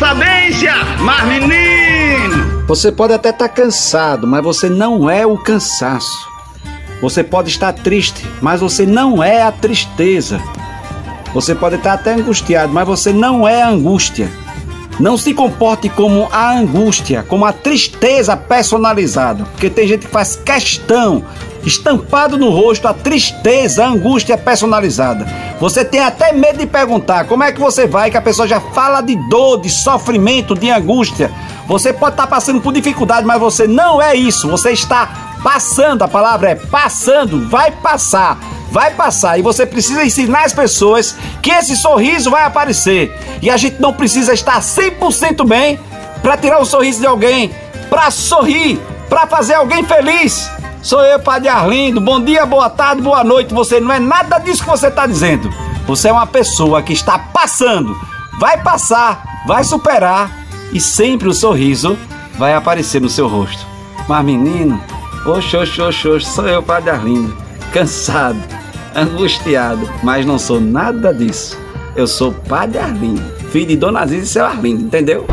falência, mas menino! Você pode até estar tá cansado, mas você não é o cansaço. Você pode estar triste, mas você não é a tristeza. Você pode estar até angustiado, mas você não é a angústia. Não se comporte como a angústia, como a tristeza personalizada, porque tem gente que faz questão estampado no rosto, a tristeza, a angústia personalizada. Você tem até medo de perguntar como é que você vai, que a pessoa já fala de dor, de sofrimento, de angústia. Você pode estar passando por dificuldade, mas você não é isso. Você está passando, a palavra é passando, vai passar vai passar e você precisa ensinar as pessoas que esse sorriso vai aparecer. E a gente não precisa estar 100% bem para tirar o sorriso de alguém, para sorrir, para fazer alguém feliz. Sou eu, Padre Arlindo. Bom dia, boa tarde, boa noite. Você não é nada disso que você está dizendo. Você é uma pessoa que está passando, vai passar, vai superar e sempre o sorriso vai aparecer no seu rosto. Mas menino, oxe, oxe, oxe, oxe, sou eu, Padre Arlindo, cansado angustiado, mas não sou nada disso. Eu sou Padre Arlindo, filho de Dona Aziz e seu Arlindo, entendeu?